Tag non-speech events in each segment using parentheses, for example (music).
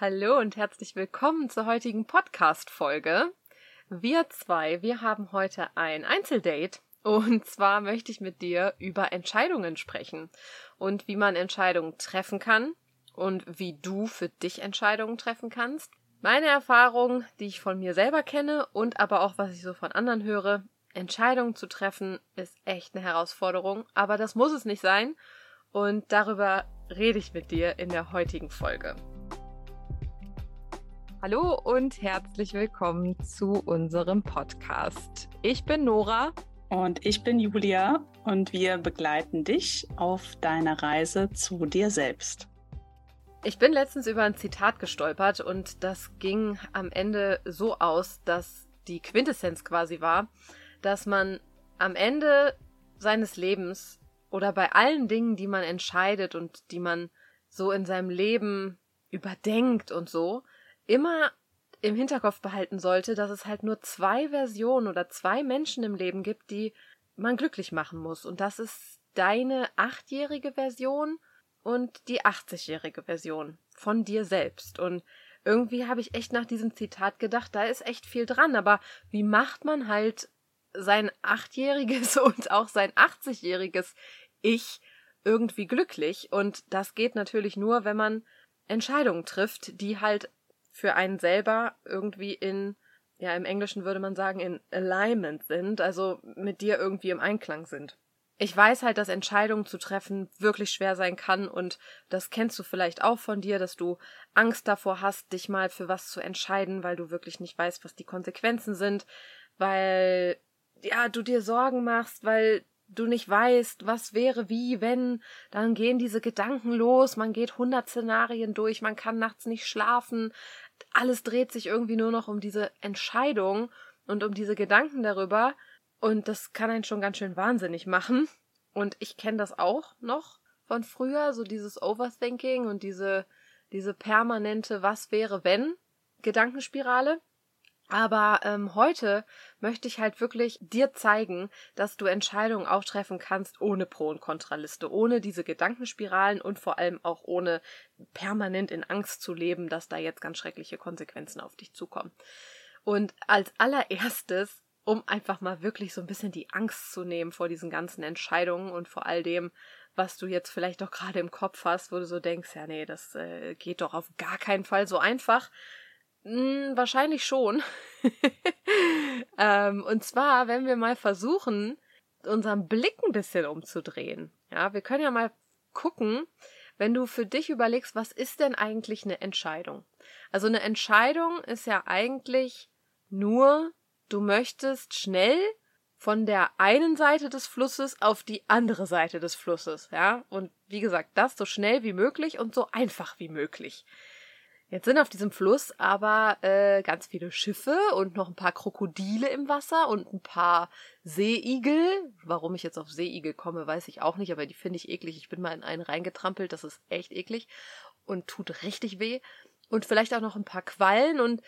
Hallo und herzlich willkommen zur heutigen Podcast-Folge. Wir zwei, wir haben heute ein Einzeldate. Und zwar möchte ich mit dir über Entscheidungen sprechen und wie man Entscheidungen treffen kann und wie du für dich Entscheidungen treffen kannst. Meine Erfahrung, die ich von mir selber kenne und aber auch was ich so von anderen höre, Entscheidungen zu treffen ist echt eine Herausforderung, aber das muss es nicht sein. Und darüber rede ich mit dir in der heutigen Folge. Hallo und herzlich willkommen zu unserem Podcast. Ich bin Nora. Und ich bin Julia und wir begleiten dich auf deiner Reise zu dir selbst. Ich bin letztens über ein Zitat gestolpert und das ging am Ende so aus, dass die Quintessenz quasi war, dass man am Ende seines Lebens oder bei allen Dingen, die man entscheidet und die man so in seinem Leben überdenkt und so, immer im Hinterkopf behalten sollte, dass es halt nur zwei Versionen oder zwei Menschen im Leben gibt, die man glücklich machen muss. Und das ist deine achtjährige Version und die 80-jährige Version von dir selbst. Und irgendwie habe ich echt nach diesem Zitat gedacht, da ist echt viel dran. Aber wie macht man halt sein achtjähriges (laughs) und auch sein 80-jähriges Ich irgendwie glücklich? Und das geht natürlich nur, wenn man Entscheidungen trifft, die halt für einen selber irgendwie in, ja, im Englischen würde man sagen, in Alignment sind, also mit dir irgendwie im Einklang sind. Ich weiß halt, dass Entscheidungen zu treffen wirklich schwer sein kann und das kennst du vielleicht auch von dir, dass du Angst davor hast, dich mal für was zu entscheiden, weil du wirklich nicht weißt, was die Konsequenzen sind, weil ja, du dir Sorgen machst, weil du nicht weißt, was wäre wie, wenn, dann gehen diese Gedanken los, man geht hundert Szenarien durch, man kann nachts nicht schlafen, alles dreht sich irgendwie nur noch um diese Entscheidung und um diese Gedanken darüber. Und das kann einen schon ganz schön wahnsinnig machen. Und ich kenne das auch noch von früher, so dieses Overthinking und diese, diese permanente Was wäre wenn Gedankenspirale. Aber ähm, heute möchte ich halt wirklich dir zeigen, dass du Entscheidungen auch treffen kannst ohne Pro- und Kontraliste, ohne diese Gedankenspiralen und vor allem auch ohne permanent in Angst zu leben, dass da jetzt ganz schreckliche Konsequenzen auf dich zukommen. Und als allererstes, um einfach mal wirklich so ein bisschen die Angst zu nehmen vor diesen ganzen Entscheidungen und vor all dem, was du jetzt vielleicht doch gerade im Kopf hast, wo du so denkst, ja nee, das äh, geht doch auf gar keinen Fall so einfach hm, wahrscheinlich schon. (laughs) ähm, und zwar, wenn wir mal versuchen, unseren Blick ein bisschen umzudrehen. Ja, wir können ja mal gucken, wenn du für dich überlegst, was ist denn eigentlich eine Entscheidung? Also eine Entscheidung ist ja eigentlich nur, du möchtest schnell von der einen Seite des Flusses auf die andere Seite des Flusses, ja? Und wie gesagt, das so schnell wie möglich und so einfach wie möglich. Jetzt sind auf diesem Fluss aber äh, ganz viele Schiffe und noch ein paar Krokodile im Wasser und ein paar Seeigel. Warum ich jetzt auf Seeigel komme, weiß ich auch nicht, aber die finde ich eklig. Ich bin mal in einen reingetrampelt, das ist echt eklig und tut richtig weh. Und vielleicht auch noch ein paar Quallen und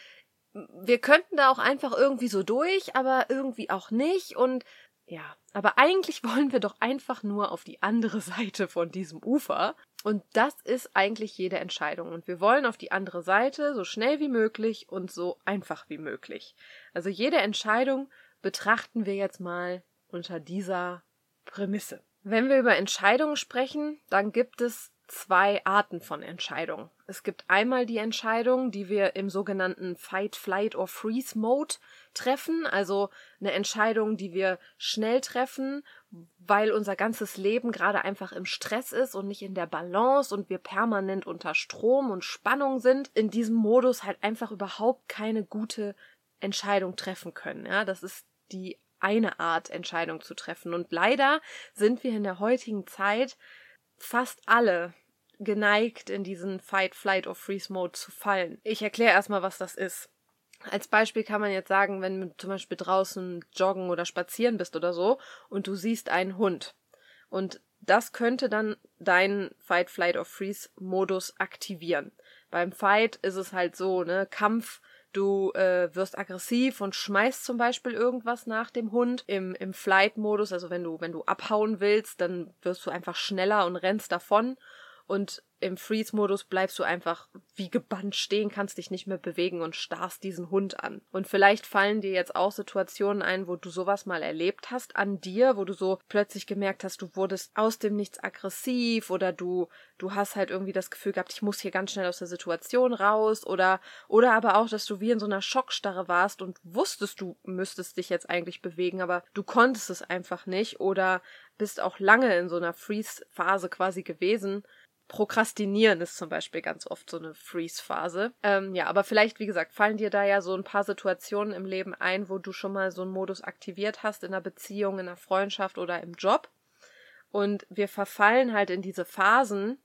wir könnten da auch einfach irgendwie so durch, aber irgendwie auch nicht und ja, aber eigentlich (laughs) wollen wir doch einfach nur auf die andere Seite von diesem Ufer. Und das ist eigentlich jede Entscheidung. Und wir wollen auf die andere Seite so schnell wie möglich und so einfach wie möglich. Also jede Entscheidung betrachten wir jetzt mal unter dieser Prämisse. Wenn wir über Entscheidungen sprechen, dann gibt es zwei Arten von Entscheidungen. Es gibt einmal die Entscheidung, die wir im sogenannten Fight, Flight or Freeze Mode treffen, also eine Entscheidung, die wir schnell treffen, weil unser ganzes Leben gerade einfach im Stress ist und nicht in der Balance und wir permanent unter Strom und Spannung sind, in diesem Modus halt einfach überhaupt keine gute Entscheidung treffen können. Ja, das ist die eine Art Entscheidung zu treffen und leider sind wir in der heutigen Zeit fast alle geneigt, in diesen Fight, Flight or Freeze Mode zu fallen. Ich erkläre erstmal, was das ist. Als Beispiel kann man jetzt sagen, wenn du zum Beispiel draußen joggen oder spazieren bist oder so und du siehst einen Hund. Und das könnte dann deinen Fight, Flight or Freeze Modus aktivieren. Beim Fight ist es halt so, ne, Kampf, du äh, wirst aggressiv und schmeißt zum Beispiel irgendwas nach dem Hund. Im, im Flight-Modus, also wenn du, wenn du abhauen willst, dann wirst du einfach schneller und rennst davon. Und im Freeze-Modus bleibst du einfach wie gebannt stehen, kannst dich nicht mehr bewegen und starrst diesen Hund an. Und vielleicht fallen dir jetzt auch Situationen ein, wo du sowas mal erlebt hast an dir, wo du so plötzlich gemerkt hast, du wurdest aus dem Nichts aggressiv oder du, du hast halt irgendwie das Gefühl gehabt, ich muss hier ganz schnell aus der Situation raus oder, oder aber auch, dass du wie in so einer Schockstarre warst und wusstest, du müsstest dich jetzt eigentlich bewegen, aber du konntest es einfach nicht oder bist auch lange in so einer Freeze-Phase quasi gewesen Prokrastinieren ist zum Beispiel ganz oft so eine Freeze-Phase. Ähm, ja, aber vielleicht, wie gesagt, fallen dir da ja so ein paar Situationen im Leben ein, wo du schon mal so einen Modus aktiviert hast in einer Beziehung, in einer Freundschaft oder im Job. Und wir verfallen halt in diese Phasen,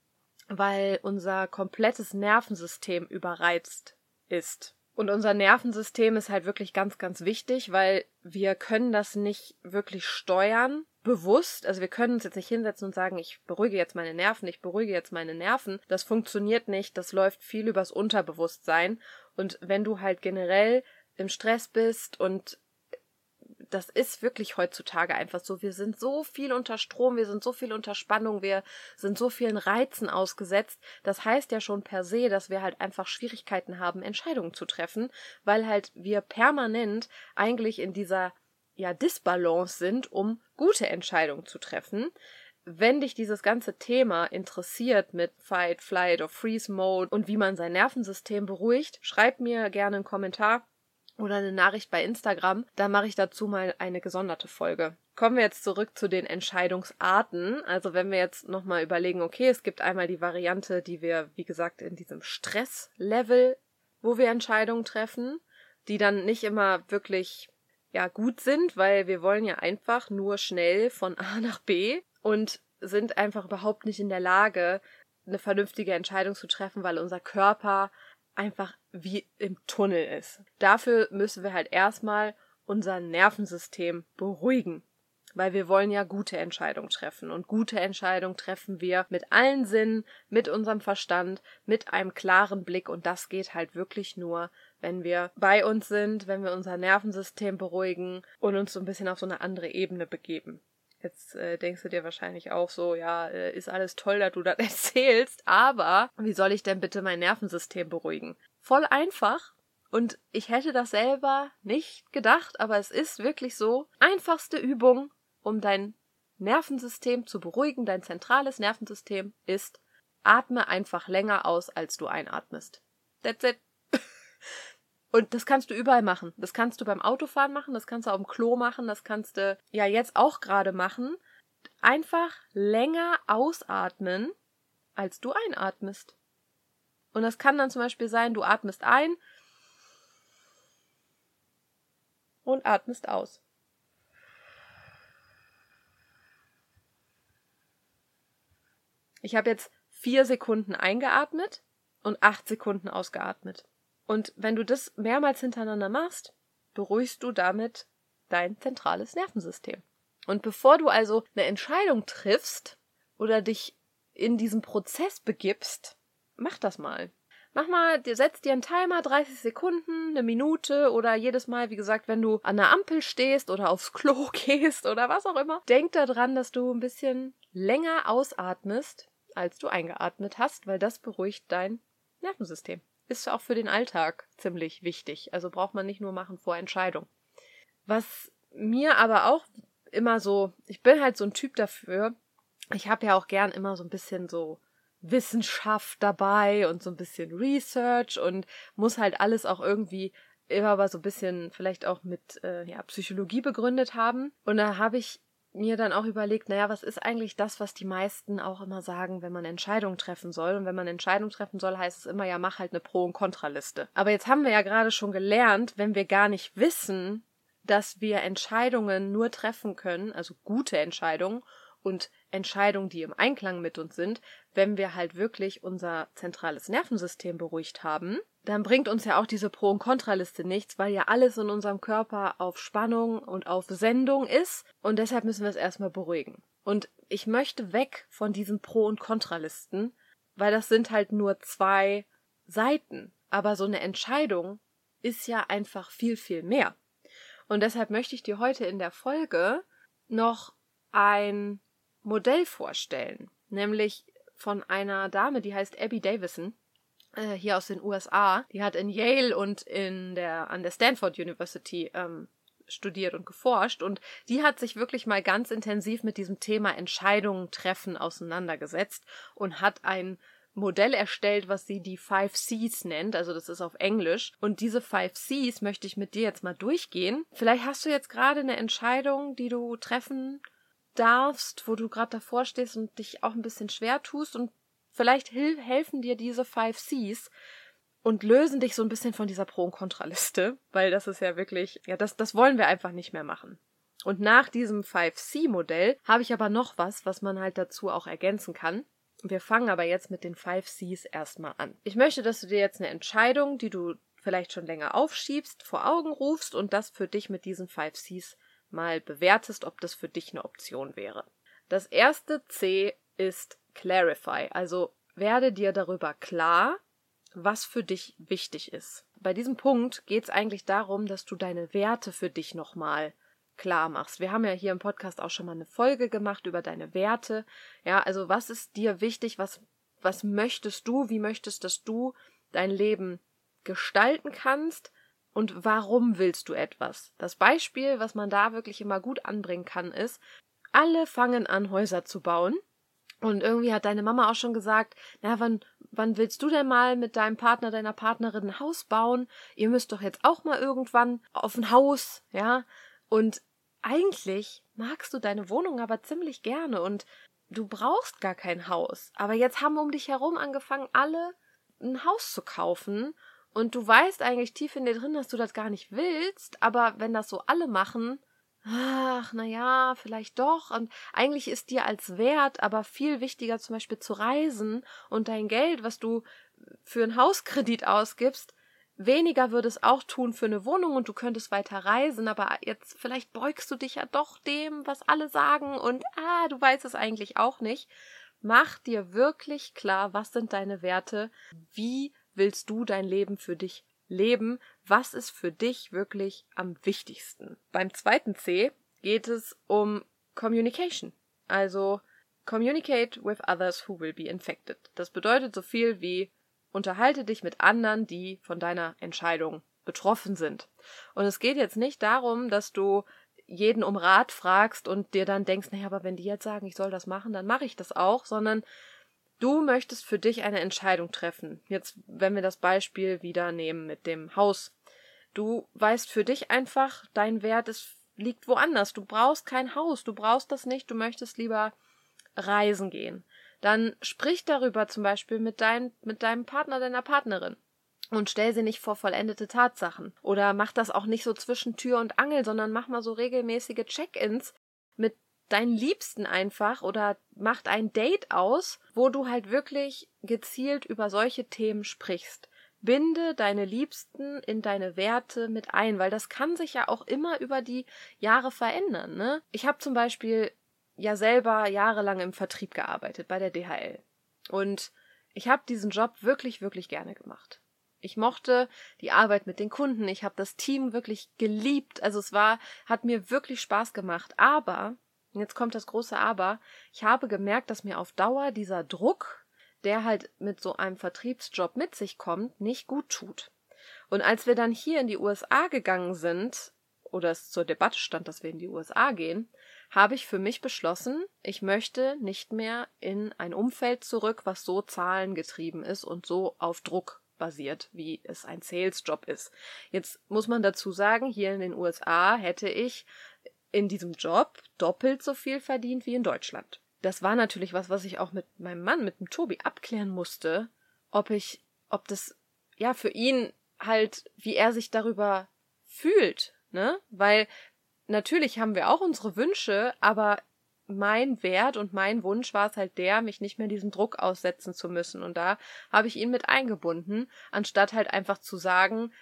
weil unser komplettes Nervensystem überreizt ist. Und unser Nervensystem ist halt wirklich ganz, ganz wichtig, weil wir können das nicht wirklich steuern bewusst, also wir können uns jetzt nicht hinsetzen und sagen, ich beruhige jetzt meine Nerven, ich beruhige jetzt meine Nerven. Das funktioniert nicht, das läuft viel übers Unterbewusstsein. Und wenn du halt generell im Stress bist und das ist wirklich heutzutage einfach so. Wir sind so viel unter Strom, wir sind so viel unter Spannung, wir sind so vielen Reizen ausgesetzt. Das heißt ja schon per se, dass wir halt einfach Schwierigkeiten haben, Entscheidungen zu treffen, weil halt wir permanent eigentlich in dieser ja Disbalance sind, um gute Entscheidungen zu treffen. Wenn dich dieses ganze Thema interessiert mit Fight, Flight oder Freeze Mode und wie man sein Nervensystem beruhigt, schreib mir gerne einen Kommentar oder eine Nachricht bei Instagram, da mache ich dazu mal eine gesonderte Folge. Kommen wir jetzt zurück zu den Entscheidungsarten. Also wenn wir jetzt nochmal überlegen, okay, es gibt einmal die Variante, die wir, wie gesagt, in diesem Stresslevel, wo wir Entscheidungen treffen, die dann nicht immer wirklich ja gut sind, weil wir wollen ja einfach nur schnell von A nach B und sind einfach überhaupt nicht in der Lage, eine vernünftige Entscheidung zu treffen, weil unser Körper einfach wie im Tunnel ist. Dafür müssen wir halt erstmal unser Nervensystem beruhigen, weil wir wollen ja gute Entscheidungen treffen und gute Entscheidungen treffen wir mit allen Sinnen, mit unserem Verstand, mit einem klaren Blick und das geht halt wirklich nur, wenn wir bei uns sind, wenn wir unser Nervensystem beruhigen und uns so ein bisschen auf so eine andere Ebene begeben. Jetzt äh, denkst du dir wahrscheinlich auch so, ja, äh, ist alles toll, dass du das (laughs) erzählst, aber wie soll ich denn bitte mein Nervensystem beruhigen? Voll einfach. Und ich hätte das selber nicht gedacht, aber es ist wirklich so. Einfachste Übung, um dein Nervensystem zu beruhigen, dein zentrales Nervensystem, ist, atme einfach länger aus, als du einatmest. That's it. Und das kannst du überall machen. Das kannst du beim Autofahren machen, das kannst du auf dem Klo machen, das kannst du ja jetzt auch gerade machen. Einfach länger ausatmen, als du einatmest. Und das kann dann zum Beispiel sein, du atmest ein und atmest aus. Ich habe jetzt vier Sekunden eingeatmet und acht Sekunden ausgeatmet. Und wenn du das mehrmals hintereinander machst, beruhigst du damit dein zentrales Nervensystem. Und bevor du also eine Entscheidung triffst oder dich in diesen Prozess begibst, mach das mal. Mach mal, setz dir einen Timer, 30 Sekunden, eine Minute oder jedes Mal, wie gesagt, wenn du an der Ampel stehst oder aufs Klo (laughs) gehst oder was auch immer. Denk daran, dass du ein bisschen länger ausatmest, als du eingeatmet hast, weil das beruhigt dein Nervensystem ist auch für den Alltag ziemlich wichtig. Also braucht man nicht nur machen vor Entscheidung. Was mir aber auch immer so, ich bin halt so ein Typ dafür. Ich habe ja auch gern immer so ein bisschen so Wissenschaft dabei und so ein bisschen Research und muss halt alles auch irgendwie immer aber so ein bisschen vielleicht auch mit äh, ja, Psychologie begründet haben. Und da habe ich mir dann auch überlegt, naja, was ist eigentlich das, was die meisten auch immer sagen, wenn man Entscheidungen treffen soll? Und wenn man Entscheidungen treffen soll, heißt es immer, ja, mach halt eine Pro- und Kontraliste. Aber jetzt haben wir ja gerade schon gelernt, wenn wir gar nicht wissen, dass wir Entscheidungen nur treffen können, also gute Entscheidungen und Entscheidungen, die im Einklang mit uns sind, wenn wir halt wirklich unser zentrales Nervensystem beruhigt haben, dann bringt uns ja auch diese Pro- und Kontraliste nichts, weil ja alles in unserem Körper auf Spannung und auf Sendung ist und deshalb müssen wir es erstmal beruhigen. Und ich möchte weg von diesen Pro- und Kontralisten, weil das sind halt nur zwei Seiten. Aber so eine Entscheidung ist ja einfach viel, viel mehr. Und deshalb möchte ich dir heute in der Folge noch ein Modell vorstellen, nämlich von einer Dame, die heißt Abby Davison, äh, hier aus den USA. Die hat in Yale und in der, an der Stanford University ähm, studiert und geforscht und die hat sich wirklich mal ganz intensiv mit diesem Thema Entscheidungen treffen auseinandergesetzt und hat ein Modell erstellt, was sie die Five Cs nennt, also das ist auf Englisch. Und diese Five Cs möchte ich mit dir jetzt mal durchgehen. Vielleicht hast du jetzt gerade eine Entscheidung, die du treffen darfst, wo du gerade davor stehst und dich auch ein bisschen schwer tust und vielleicht helfen dir diese Five Cs und lösen dich so ein bisschen von dieser Pro- und Kontraliste, weil das ist ja wirklich, ja, das, das wollen wir einfach nicht mehr machen. Und nach diesem 5C-Modell habe ich aber noch was, was man halt dazu auch ergänzen kann. Wir fangen aber jetzt mit den 5 Cs erstmal an. Ich möchte, dass du dir jetzt eine Entscheidung, die du vielleicht schon länger aufschiebst, vor Augen rufst und das für dich mit diesen 5 Cs mal bewertest, ob das für dich eine Option wäre. Das erste C ist Clarify, also werde dir darüber klar, was für dich wichtig ist. Bei diesem Punkt geht es eigentlich darum, dass du deine Werte für dich nochmal klar machst. Wir haben ja hier im Podcast auch schon mal eine Folge gemacht über deine Werte. Ja, also was ist dir wichtig? Was, was möchtest du? Wie möchtest, dass du dein Leben gestalten kannst? Und warum willst du etwas? Das Beispiel, was man da wirklich immer gut anbringen kann, ist, alle fangen an, Häuser zu bauen. Und irgendwie hat deine Mama auch schon gesagt, na, wann, wann willst du denn mal mit deinem Partner, deiner Partnerin ein Haus bauen? Ihr müsst doch jetzt auch mal irgendwann auf ein Haus, ja? Und eigentlich magst du deine Wohnung aber ziemlich gerne und du brauchst gar kein Haus. Aber jetzt haben um dich herum angefangen, alle ein Haus zu kaufen und du weißt eigentlich tief in dir drin, dass du das gar nicht willst, aber wenn das so alle machen, ach, na ja, vielleicht doch. Und eigentlich ist dir als Wert aber viel wichtiger, zum Beispiel zu reisen und dein Geld, was du für einen Hauskredit ausgibst, Weniger würde es auch tun für eine Wohnung und du könntest weiter reisen, aber jetzt vielleicht beugst du dich ja doch dem, was alle sagen und ah, du weißt es eigentlich auch nicht. Mach dir wirklich klar, was sind deine Werte, wie willst du dein Leben für dich leben, was ist für dich wirklich am wichtigsten. Beim zweiten C geht es um Communication, also communicate with others who will be infected. Das bedeutet so viel wie Unterhalte dich mit anderen, die von deiner Entscheidung betroffen sind. Und es geht jetzt nicht darum, dass du jeden um Rat fragst und dir dann denkst, naja, aber wenn die jetzt sagen, ich soll das machen, dann mache ich das auch, sondern du möchtest für dich eine Entscheidung treffen. Jetzt, wenn wir das Beispiel wieder nehmen mit dem Haus. Du weißt für dich einfach, dein Wert ist, liegt woanders. Du brauchst kein Haus, du brauchst das nicht, du möchtest lieber reisen gehen dann sprich darüber zum Beispiel mit, dein, mit deinem Partner, deiner Partnerin. Und stell sie nicht vor vollendete Tatsachen. Oder mach das auch nicht so zwischen Tür und Angel, sondern mach mal so regelmäßige Check-ins mit deinen Liebsten einfach oder macht ein Date aus, wo du halt wirklich gezielt über solche Themen sprichst. Binde deine Liebsten in deine Werte mit ein, weil das kann sich ja auch immer über die Jahre verändern. Ne? Ich habe zum Beispiel ja selber jahrelang im Vertrieb gearbeitet bei der DHL. Und ich habe diesen Job wirklich, wirklich gerne gemacht. Ich mochte die Arbeit mit den Kunden, ich habe das Team wirklich geliebt, also es war, hat mir wirklich Spaß gemacht. Aber, jetzt kommt das große Aber, ich habe gemerkt, dass mir auf Dauer dieser Druck, der halt mit so einem Vertriebsjob mit sich kommt, nicht gut tut. Und als wir dann hier in die USA gegangen sind, oder es zur Debatte stand, dass wir in die USA gehen, habe ich für mich beschlossen, ich möchte nicht mehr in ein Umfeld zurück, was so zahlengetrieben ist und so auf Druck basiert, wie es ein Sales-Job ist. Jetzt muss man dazu sagen, hier in den USA hätte ich in diesem Job doppelt so viel verdient wie in Deutschland. Das war natürlich was, was ich auch mit meinem Mann, mit dem Tobi abklären musste, ob ich, ob das, ja, für ihn halt, wie er sich darüber fühlt, ne? Weil natürlich haben wir auch unsere Wünsche, aber mein Wert und mein Wunsch war es halt der, mich nicht mehr diesem Druck aussetzen zu müssen. Und da habe ich ihn mit eingebunden, anstatt halt einfach zu sagen,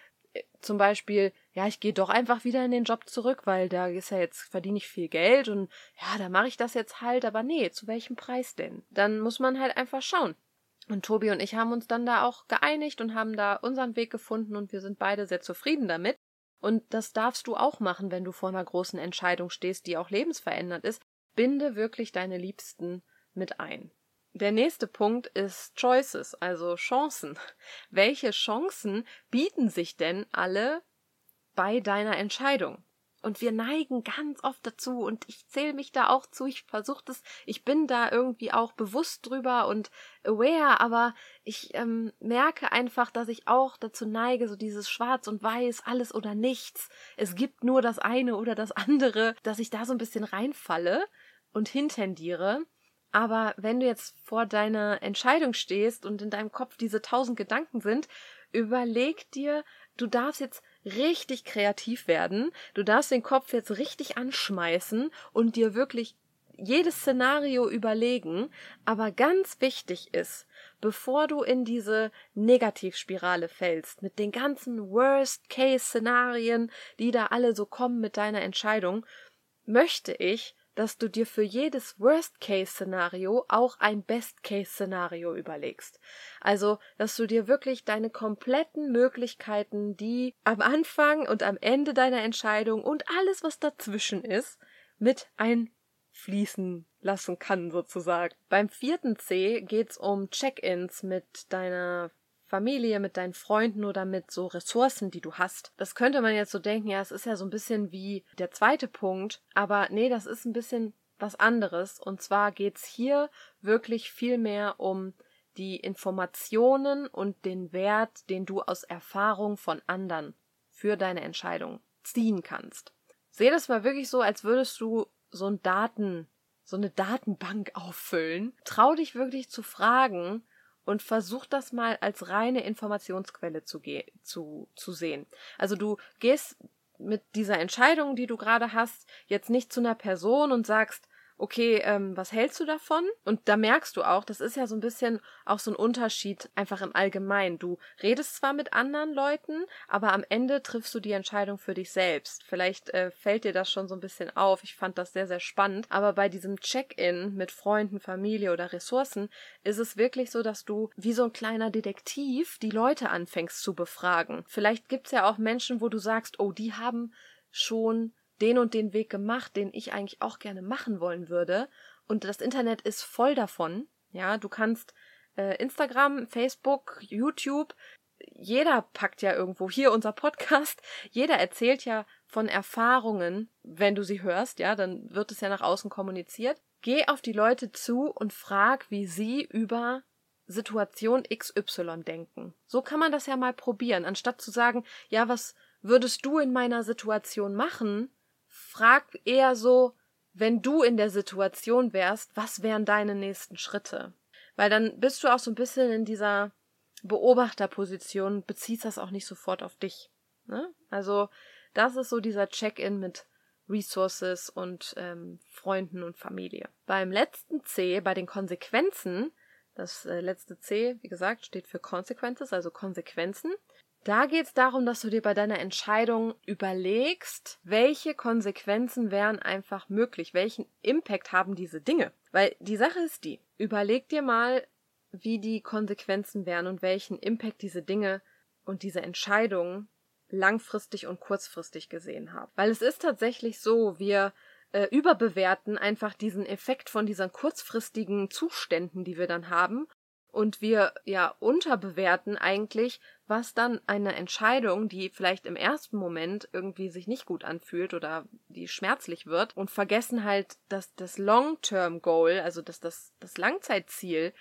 zum Beispiel, ja, ich gehe doch einfach wieder in den Job zurück, weil da ist ja jetzt, verdiene ich viel Geld und ja, da mache ich das jetzt halt, aber nee, zu welchem Preis denn? Dann muss man halt einfach schauen. Und Tobi und ich haben uns dann da auch geeinigt und haben da unseren Weg gefunden und wir sind beide sehr zufrieden damit. Und das darfst du auch machen, wenn du vor einer großen Entscheidung stehst, die auch lebensverändert ist. Binde wirklich deine Liebsten mit ein. Der nächste Punkt ist Choices, also Chancen. (laughs) Welche Chancen bieten sich denn alle bei deiner Entscheidung? Und wir neigen ganz oft dazu, und ich zähle mich da auch zu, ich versuche das, ich bin da irgendwie auch bewusst drüber und aware, aber ich ähm, merke einfach, dass ich auch dazu neige, so dieses Schwarz und Weiß, alles oder nichts, es gibt nur das eine oder das andere, dass ich da so ein bisschen reinfalle und hintendiere. Aber wenn du jetzt vor deiner Entscheidung stehst und in deinem Kopf diese tausend Gedanken sind, überleg dir, du darfst jetzt richtig kreativ werden, du darfst den Kopf jetzt richtig anschmeißen und dir wirklich jedes Szenario überlegen, aber ganz wichtig ist, bevor du in diese Negativspirale fällst, mit den ganzen Worst-Case-Szenarien, die da alle so kommen mit deiner Entscheidung, möchte ich, dass du dir für jedes Worst-Case-Szenario auch ein Best-Case-Szenario überlegst. Also, dass du dir wirklich deine kompletten Möglichkeiten, die am Anfang und am Ende deiner Entscheidung und alles, was dazwischen ist, mit einfließen lassen kann, sozusagen. Beim vierten C geht's um Check-ins mit deiner Familie, mit deinen Freunden oder mit so Ressourcen, die du hast. Das könnte man jetzt so denken, ja, es ist ja so ein bisschen wie der zweite Punkt, aber nee, das ist ein bisschen was anderes. Und zwar geht's hier wirklich viel mehr um die Informationen und den Wert, den du aus Erfahrung von anderen für deine Entscheidung ziehen kannst. Sehe das mal wirklich so, als würdest du so ein Daten, so eine Datenbank auffüllen. Trau dich wirklich zu fragen, und versuch das mal als reine Informationsquelle zu, zu, zu sehen. Also du gehst mit dieser Entscheidung, die du gerade hast, jetzt nicht zu einer Person und sagst, okay, ähm, was hältst du davon? Und da merkst du auch, das ist ja so ein bisschen auch so ein Unterschied einfach im Allgemeinen. Du redest zwar mit anderen Leuten, aber am Ende triffst du die Entscheidung für dich selbst. Vielleicht äh, fällt dir das schon so ein bisschen auf. Ich fand das sehr, sehr spannend. Aber bei diesem Check-in mit Freunden, Familie oder Ressourcen ist es wirklich so, dass du wie so ein kleiner Detektiv die Leute anfängst zu befragen. Vielleicht gibt's ja auch Menschen, wo du sagst, oh, die haben schon den und den Weg gemacht, den ich eigentlich auch gerne machen wollen würde. Und das Internet ist voll davon. Ja, du kannst äh, Instagram, Facebook, YouTube, jeder packt ja irgendwo, hier unser Podcast, jeder erzählt ja von Erfahrungen, wenn du sie hörst, ja, dann wird es ja nach außen kommuniziert. Geh auf die Leute zu und frag, wie sie über Situation XY denken. So kann man das ja mal probieren, anstatt zu sagen, ja, was würdest du in meiner Situation machen? Frag eher so, wenn du in der Situation wärst, was wären deine nächsten Schritte? Weil dann bist du auch so ein bisschen in dieser Beobachterposition, beziehst das auch nicht sofort auf dich. Ne? Also das ist so dieser Check-in mit Resources und ähm, Freunden und Familie. Beim letzten C, bei den Konsequenzen, das äh, letzte C, wie gesagt, steht für Consequences, also Konsequenzen. Da geht es darum, dass du dir bei deiner Entscheidung überlegst, welche Konsequenzen wären einfach möglich, welchen Impact haben diese Dinge. Weil die Sache ist die, überleg dir mal, wie die Konsequenzen wären und welchen Impact diese Dinge und diese Entscheidungen langfristig und kurzfristig gesehen haben. Weil es ist tatsächlich so, wir äh, überbewerten einfach diesen Effekt von diesen kurzfristigen Zuständen, die wir dann haben und wir ja unterbewerten eigentlich, was dann eine Entscheidung, die vielleicht im ersten Moment irgendwie sich nicht gut anfühlt oder die schmerzlich wird und vergessen halt, dass das Long-Term-Goal, also dass das, das Langzeitziel,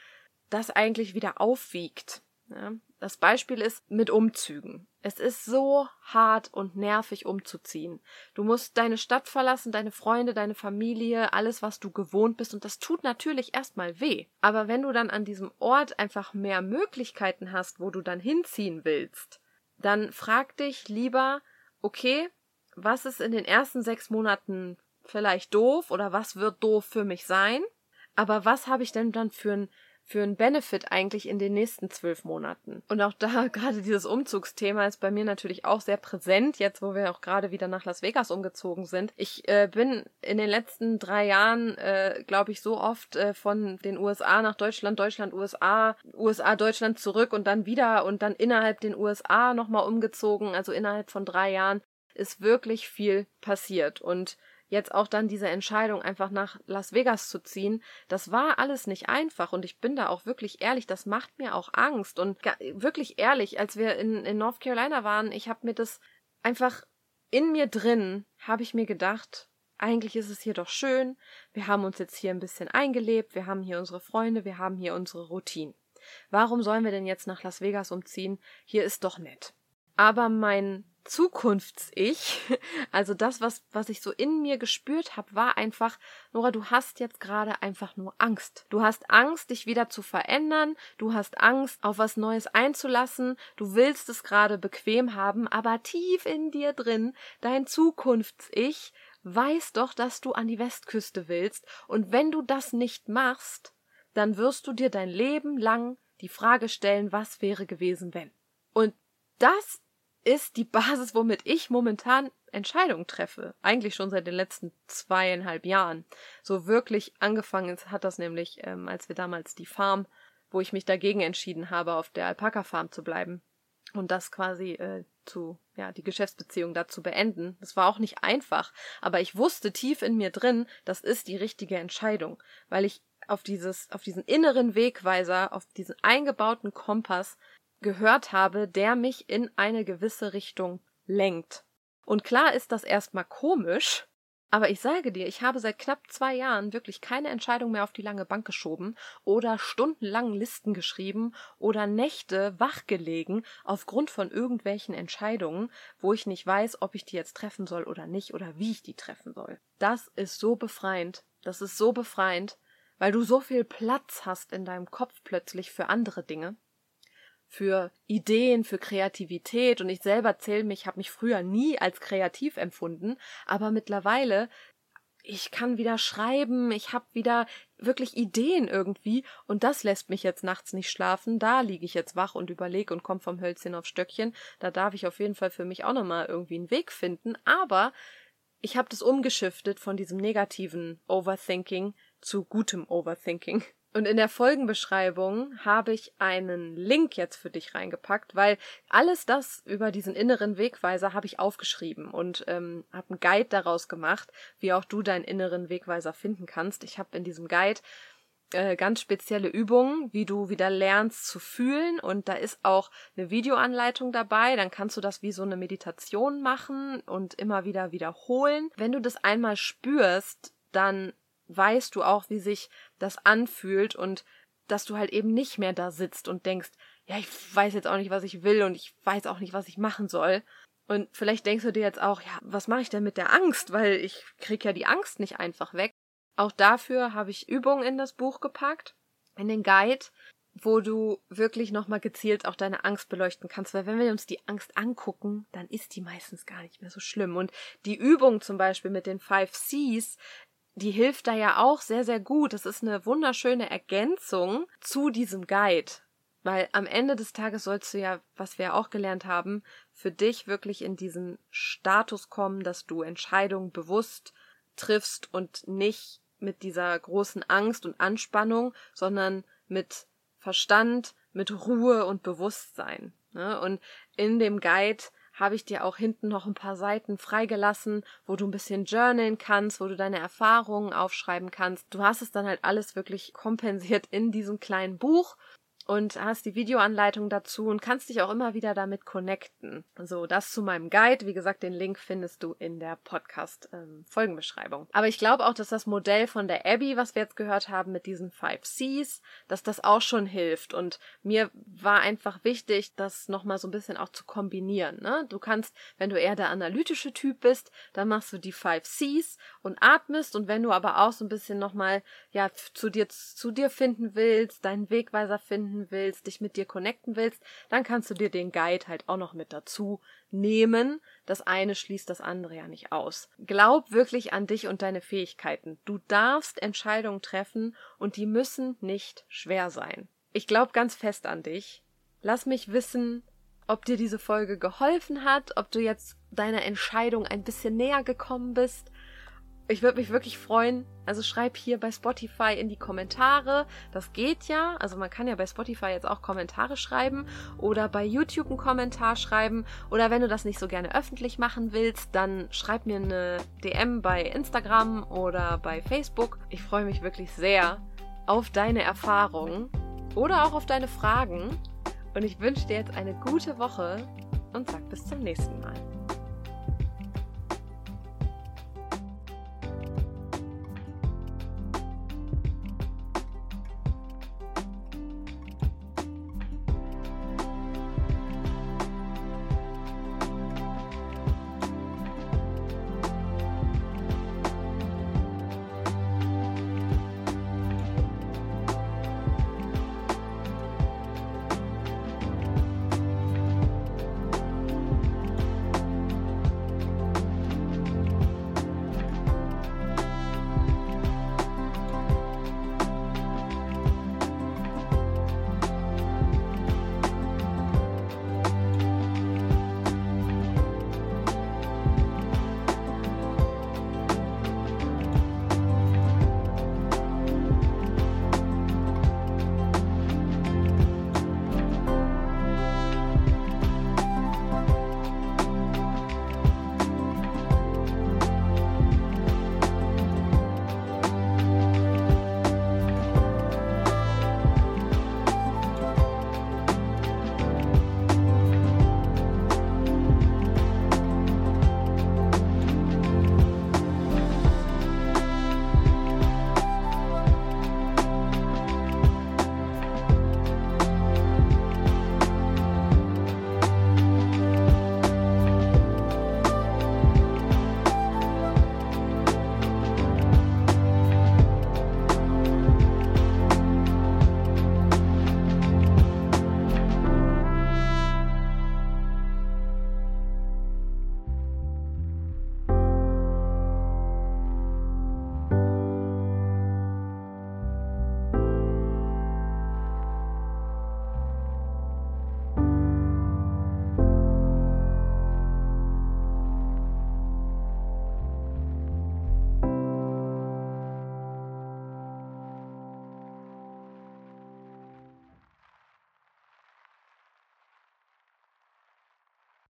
das eigentlich wieder aufwiegt. Ja? Das Beispiel ist mit Umzügen. Es ist so hart und nervig umzuziehen. Du musst deine Stadt verlassen, deine Freunde, deine Familie, alles, was du gewohnt bist, und das tut natürlich erstmal weh. Aber wenn du dann an diesem Ort einfach mehr Möglichkeiten hast, wo du dann hinziehen willst, dann frag dich lieber, okay, was ist in den ersten sechs Monaten vielleicht doof oder was wird doof für mich sein? Aber was habe ich denn dann für ein für einen Benefit eigentlich in den nächsten zwölf Monaten? Und auch da (laughs) gerade dieses Umzugsthema ist bei mir natürlich auch sehr präsent, jetzt wo wir auch gerade wieder nach Las Vegas umgezogen sind. Ich äh, bin in den letzten drei Jahren, äh, glaube ich, so oft äh, von den USA nach Deutschland, Deutschland, USA, USA, Deutschland zurück und dann wieder und dann innerhalb den USA nochmal umgezogen. Also innerhalb von drei Jahren ist wirklich viel passiert. Und jetzt auch dann diese Entscheidung, einfach nach Las Vegas zu ziehen, das war alles nicht einfach und ich bin da auch wirklich ehrlich, das macht mir auch Angst und wirklich ehrlich, als wir in, in North Carolina waren, ich habe mir das einfach in mir drin, habe ich mir gedacht, eigentlich ist es hier doch schön, wir haben uns jetzt hier ein bisschen eingelebt, wir haben hier unsere Freunde, wir haben hier unsere Routine. Warum sollen wir denn jetzt nach Las Vegas umziehen? Hier ist doch nett. Aber mein Zukunfts-Ich, also das, was, was ich so in mir gespürt habe, war einfach, Nora, du hast jetzt gerade einfach nur Angst. Du hast Angst, dich wieder zu verändern, du hast Angst, auf was Neues einzulassen, du willst es gerade bequem haben, aber tief in dir drin, dein Zukunfts-Ich weiß doch, dass du an die Westküste willst, und wenn du das nicht machst, dann wirst du dir dein Leben lang die Frage stellen, was wäre gewesen, wenn. Und das ist die Basis, womit ich momentan Entscheidungen treffe. Eigentlich schon seit den letzten zweieinhalb Jahren. So wirklich angefangen hat das nämlich, ähm, als wir damals die Farm, wo ich mich dagegen entschieden habe, auf der Alpaka-Farm zu bleiben. Und das quasi äh, zu, ja, die Geschäftsbeziehung da zu beenden. Das war auch nicht einfach, aber ich wusste tief in mir drin, das ist die richtige Entscheidung, weil ich auf dieses, auf diesen inneren Wegweiser, auf diesen eingebauten Kompass gehört habe, der mich in eine gewisse Richtung lenkt. Und klar ist das erstmal komisch, aber ich sage dir, ich habe seit knapp zwei Jahren wirklich keine Entscheidung mehr auf die lange Bank geschoben oder stundenlang Listen geschrieben oder Nächte wachgelegen aufgrund von irgendwelchen Entscheidungen, wo ich nicht weiß, ob ich die jetzt treffen soll oder nicht oder wie ich die treffen soll. Das ist so befreiend. Das ist so befreiend, weil du so viel Platz hast in deinem Kopf plötzlich für andere Dinge für Ideen, für Kreativität und ich selber zähle mich, habe mich früher nie als kreativ empfunden, aber mittlerweile ich kann wieder schreiben, ich habe wieder wirklich Ideen irgendwie und das lässt mich jetzt nachts nicht schlafen. Da liege ich jetzt wach und überlege und komme vom Hölzchen auf Stöckchen. Da darf ich auf jeden Fall für mich auch nochmal irgendwie einen Weg finden. Aber ich habe das umgeschiftet von diesem negativen Overthinking zu gutem Overthinking. (laughs) Und in der Folgenbeschreibung habe ich einen Link jetzt für dich reingepackt, weil alles das über diesen inneren Wegweiser habe ich aufgeschrieben und ähm, habe einen Guide daraus gemacht, wie auch du deinen inneren Wegweiser finden kannst. Ich habe in diesem Guide äh, ganz spezielle Übungen, wie du wieder lernst zu fühlen und da ist auch eine Videoanleitung dabei, dann kannst du das wie so eine Meditation machen und immer wieder wiederholen. Wenn du das einmal spürst, dann weißt du auch, wie sich das anfühlt und dass du halt eben nicht mehr da sitzt und denkst, ja, ich weiß jetzt auch nicht, was ich will und ich weiß auch nicht, was ich machen soll. Und vielleicht denkst du dir jetzt auch, ja, was mache ich denn mit der Angst? Weil ich krieg ja die Angst nicht einfach weg. Auch dafür habe ich Übungen in das Buch gepackt, in den Guide, wo du wirklich nochmal gezielt auch deine Angst beleuchten kannst. Weil wenn wir uns die Angst angucken, dann ist die meistens gar nicht mehr so schlimm. Und die Übung zum Beispiel mit den Five Cs die hilft da ja auch sehr, sehr gut. Das ist eine wunderschöne Ergänzung zu diesem Guide. Weil am Ende des Tages sollst du ja, was wir auch gelernt haben, für dich wirklich in diesen Status kommen, dass du Entscheidungen bewusst triffst und nicht mit dieser großen Angst und Anspannung, sondern mit Verstand, mit Ruhe und Bewusstsein. Ne? Und in dem Guide habe ich dir auch hinten noch ein paar Seiten freigelassen, wo du ein bisschen journalen kannst, wo du deine Erfahrungen aufschreiben kannst. Du hast es dann halt alles wirklich kompensiert in diesem kleinen Buch und hast die Videoanleitung dazu und kannst dich auch immer wieder damit connecten. So, das zu meinem Guide. Wie gesagt, den Link findest du in der Podcast-Folgenbeschreibung. Ähm, Aber ich glaube auch, dass das Modell von der Abby, was wir jetzt gehört haben mit diesen Five Cs, dass das auch schon hilft. Und mir war einfach wichtig, das nochmal so ein bisschen auch zu kombinieren. Ne? Du kannst, wenn du eher der analytische Typ bist, dann machst du die Five Cs und atmest. Und wenn du aber auch so ein bisschen nochmal, ja, zu dir, zu dir finden willst, deinen Wegweiser finden finden willst, dich mit dir connecten willst, dann kannst du dir den Guide halt auch noch mit dazu nehmen. Das eine schließt das andere ja nicht aus. Glaub wirklich an dich und deine Fähigkeiten. Du darfst Entscheidungen treffen und die müssen nicht schwer sein. Ich glaube ganz fest an dich. Lass mich wissen, ob dir diese Folge geholfen hat, ob du jetzt deiner Entscheidung ein bisschen näher gekommen bist ich würde mich wirklich freuen. Also schreib hier bei Spotify in die Kommentare. Das geht ja. Also man kann ja bei Spotify jetzt auch Kommentare schreiben oder bei YouTube einen Kommentar schreiben. Oder wenn du das nicht so gerne öffentlich machen willst, dann schreib mir eine DM bei Instagram oder bei Facebook. Ich freue mich wirklich sehr auf deine Erfahrungen oder auch auf deine Fragen. Und ich wünsche dir jetzt eine gute Woche und sag bis zum nächsten Mal.